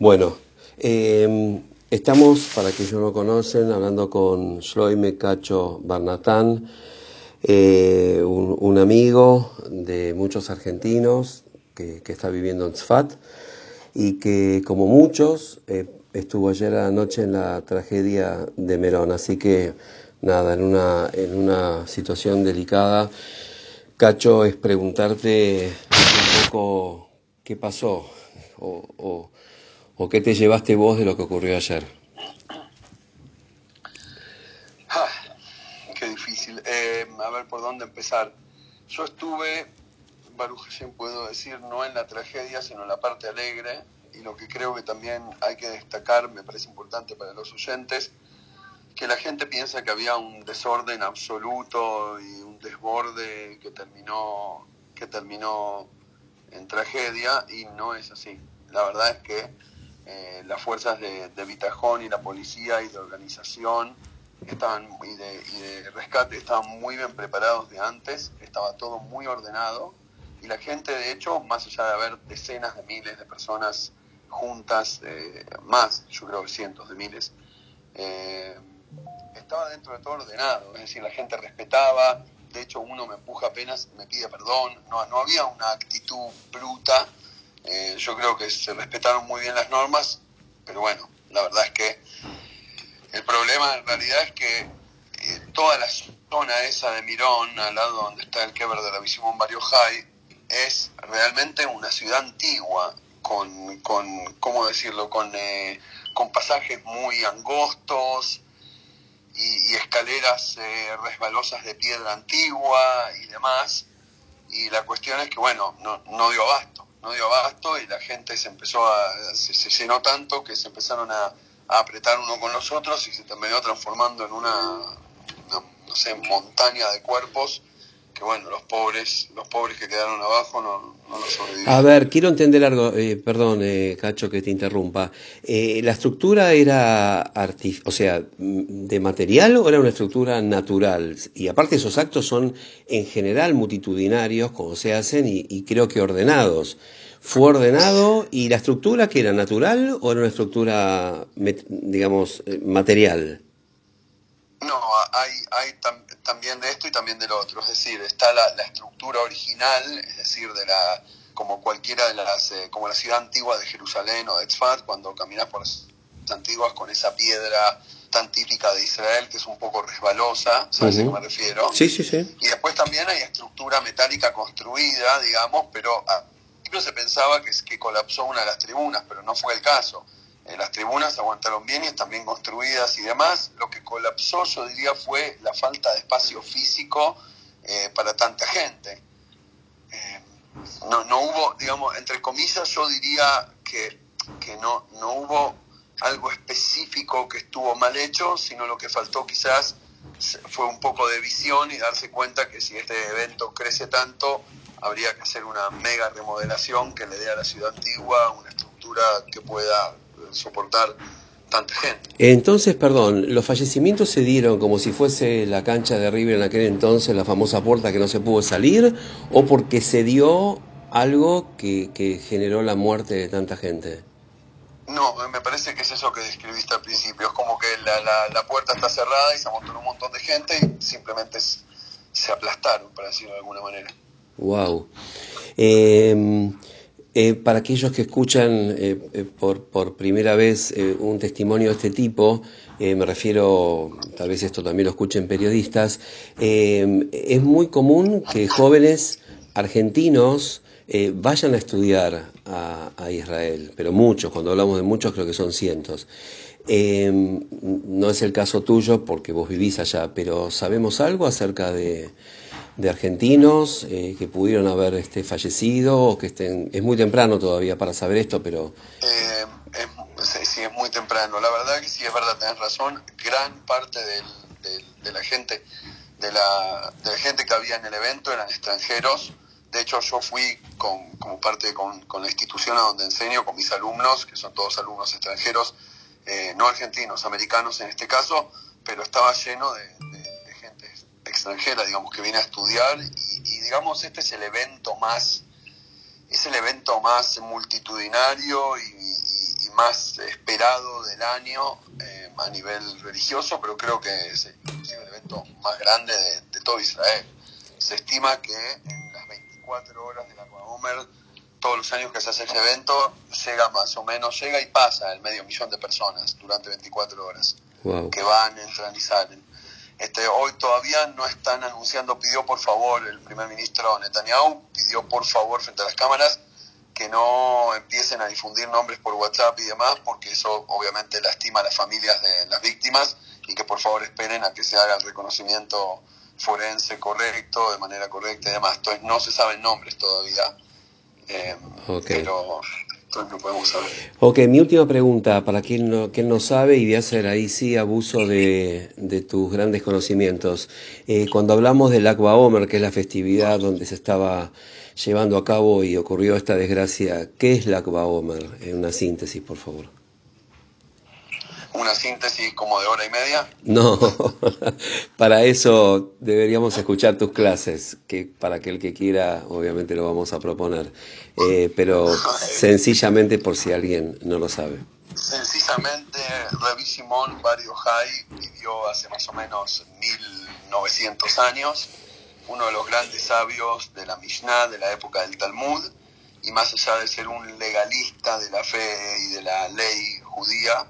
Bueno, eh, estamos, para quienes no lo conocen, hablando con Shloime Cacho Barnatán, eh, un, amigo de muchos argentinos que, que, está viviendo en Tzfat y que, como muchos, eh, estuvo ayer a la noche en la tragedia de Merón. Así que, nada, en una, en una situación delicada, Cacho, es preguntarte un poco qué pasó o, o ¿O qué te llevaste vos de lo que ocurrió ayer? Ah, qué difícil. Eh, a ver por dónde empezar. Yo estuve, Baruch Hashem puedo decir, no en la tragedia, sino en la parte alegre. Y lo que creo que también hay que destacar, me parece importante para los oyentes, que la gente piensa que había un desorden absoluto y un desborde que terminó, que terminó en tragedia y no es así. La verdad es que eh, las fuerzas de, de Vitajón y la policía y de organización estaban, y, de, y de rescate estaban muy bien preparados de antes, estaba todo muy ordenado y la gente de hecho, más allá de haber decenas de miles de personas juntas, eh, más, yo creo que cientos de miles, eh, estaba dentro de todo ordenado, es decir, la gente respetaba, de hecho uno me empuja apenas, me pide perdón, no, no había una actitud bruta, eh, yo creo que se respetaron muy bien las normas, pero bueno, la verdad es que el problema en realidad es que toda la zona esa de Mirón, al lado donde está el Keber de la Visión Barrio High, es realmente una ciudad antigua, con, con ¿cómo decirlo?, con, eh, con pasajes muy angostos y, y escaleras eh, resbalosas de piedra antigua y demás. Y la cuestión es que, bueno, no, no dio abasto no dio abasto y la gente se empezó a, se, llenó tanto que se empezaron a, a, apretar uno con los otros y se terminó transformando en una, una, no sé, montaña de cuerpos que bueno, los pobres, los pobres que quedaron abajo no, no lo sobrevivieron. A ver, quiero entender algo, eh, perdón, eh, Cacho, que te interrumpa. Eh, ¿La estructura era, artif o sea, de material o era una estructura natural? Y aparte esos actos son en general multitudinarios, como se hacen, y, y creo que ordenados. ¿Fue ordenado y la estructura que era natural o era una estructura, digamos, material? No, hay, hay tam también de esto y también del otro. Es decir, está la, la, estructura original, es decir, de la como cualquiera de las, eh, como la ciudad antigua de Jerusalén o de Tzfat, cuando caminas por las antiguas con esa piedra tan típica de Israel, que es un poco resbalosa, ¿sabes uh -huh. a qué me refiero? Sí, sí, sí. Y después también hay estructura metálica construida, digamos, pero al principio se pensaba que, que colapsó una de las tribunas, pero no fue el caso eh, las tribunas aguantaron bien y están bien construidas y demás. Lo que colapsó, yo diría, fue la falta de espacio físico eh, para tanta gente. Eh, no, no hubo, digamos, entre comillas, yo diría que, que no, no hubo algo específico que estuvo mal hecho, sino lo que faltó quizás fue un poco de visión y darse cuenta que si este evento crece tanto, habría que hacer una mega remodelación que le dé a la ciudad antigua una estructura que pueda soportar tanta gente. Entonces, perdón, ¿los fallecimientos se dieron como si fuese la cancha de River en aquel entonces, la famosa puerta que no se pudo salir, o porque se dio algo que, que generó la muerte de tanta gente? No, me parece que es eso que describiste al principio. Es como que la, la, la puerta está cerrada y se amontonó un montón de gente y simplemente se aplastaron, para decirlo de alguna manera. Wow. Eh, eh, para aquellos que escuchan eh, por, por, primera vez eh, un testimonio de este tipo, eh, me refiero, tal vez esto también lo escuchen periodistas, eh, es muy común que jóvenes argentinos eh, vayan a estudiar a, Israel, pero muchos, cuando hablamos de muchos creo que son cientos. Eh, no es el caso tuyo porque vos vivís allá, pero ¿sabemos algo acerca de, de argentinos eh, que pudieron haber este, fallecido o que estén... Es muy temprano todavía para saber esto, pero... Eh, es, sí, es muy temprano. La verdad que sí, es verdad, tenés razón. Gran parte del, de la gente de la, de la gente que había en el evento eran extranjeros. De hecho, yo fui con, como parte con, con la institución a donde enseño, con mis alumnos, que son todos alumnos extranjeros, eh, no argentinos, americanos en este caso, pero estaba lleno de, de, de extranjera, digamos, que viene a estudiar y, y, digamos, este es el evento más, es el evento más multitudinario y, y más esperado del año eh, a nivel religioso, pero creo que es el evento más grande de, de, todo Israel. Se estima que en las 24 horas de la Omer, todos los años que se hace ese evento, llega más o menos, llega y pasa el medio millón de personas durante 24 horas, wow. que van, entran y salen. Este, hoy todavía no están anunciando, pidió por favor el primer ministro Netanyahu, pidió por favor frente a las cámaras que no empiecen a difundir nombres por WhatsApp y demás, porque eso obviamente lastima a las familias de las víctimas y que por favor esperen a que se haga el reconocimiento forense correcto, de manera correcta y demás. Entonces no se saben nombres todavía, eh, okay. pero Ok, mi última pregunta, para quien no, quien no sabe, y voy a hacer ahí sí abuso de, tus grandes conocimientos. Eh, cuando hablamos del Aqua Omer, que es la festividad donde se estaba llevando a cabo y ocurrió esta desgracia, ¿qué es la Aqua Omer? En una síntesis, por favor. ¿Una síntesis como de hora y media? No, para eso deberíamos escuchar tus clases, que para aquel que quiera, obviamente lo vamos a proponer, eh, pero sencillamente por si alguien no lo sabe. Sencillamente, Rabbi Simón Bar Yochai vivió hace más o menos 1900 años, uno de los grandes sabios de la Mishnah de la época del Talmud, y más allá de ser un legalista de la fe y de la ley judía,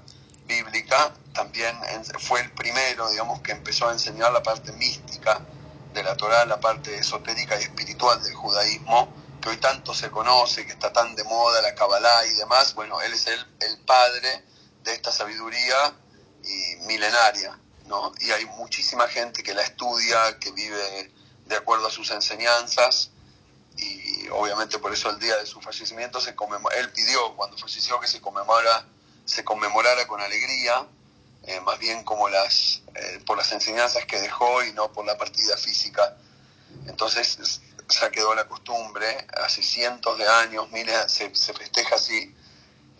bíblica, también fue el primero, digamos, que empezó a enseñar la parte mística de la Torah, la parte esotérica y espiritual del judaísmo, que hoy tanto se conoce, que está tan de moda, la Kabbalah y demás. Bueno, él es el, el padre de esta sabiduría y milenaria, ¿no? Y hay muchísima gente que la estudia, que vive de acuerdo a sus enseñanzas y obviamente por eso el día de su fallecimiento se conmemora, él pidió cuando falleció que se conmemora se conmemorara con alegría, eh, más bien como las, eh, por las enseñanzas que dejó y no por la partida física. Entonces ya quedó la costumbre, hace cientos de años, miles, se, festeja así,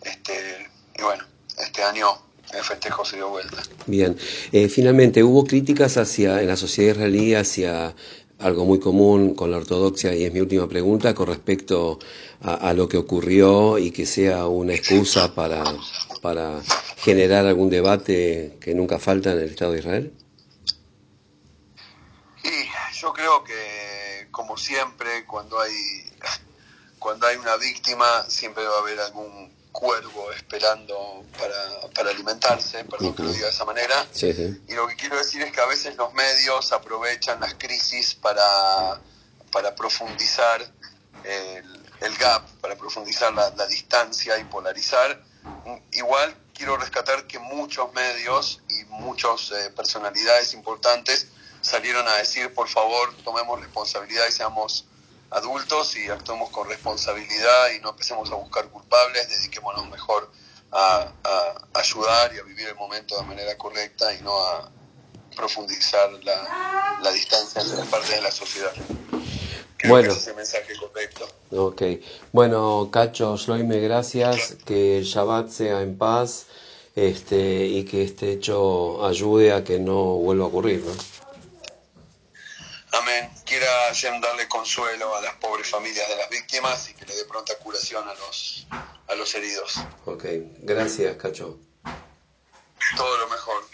este, y bueno, este año el festejo se dio vuelta. Bien, eh, finalmente, ¿hubo críticas hacia, en la sociedad israelí hacia algo muy común con la ortodoxia y es mi última pregunta con respecto a, lo que ocurrió y que sea una excusa para, para generar algún debate que nunca falta en el Estado de Israel? Y yo creo que, como siempre, cuando hay, cuando hay una víctima, siempre va a haber algún cuervo esperando para, para alimentarse, perdón uh -huh. que lo diga de esa manera. Sí, sí. Y lo que quiero decir es que a veces los medios aprovechan las crisis para, para profundizar el, el gap, para profundizar la, la, distancia y polarizar. Igual quiero rescatar que muchos medios y muchas eh, personalidades importantes salieron a decir, por favor, tomemos responsabilidad y seamos adultos y actuemos con responsabilidad y no empecemos a buscar culpables, dediquémonos mejor a, a, ayudar y a vivir el momento de manera correcta y no a profundizar la, la distancia entre las partes de la sociedad. Creo bueno. que ese es el mensaje correcto. Ok. Bueno, Cacho, Shloime, gracias. Que el Shabbat sea en paz este, y que este hecho ayude a que no vuelva a ocurrir, ¿no? Amén. Quiera Hashem darle consuelo a las pobres familias de las víctimas y que le dé pronta curación a los, a los heridos. Ok, gracias, Cacho. Todo lo mejor.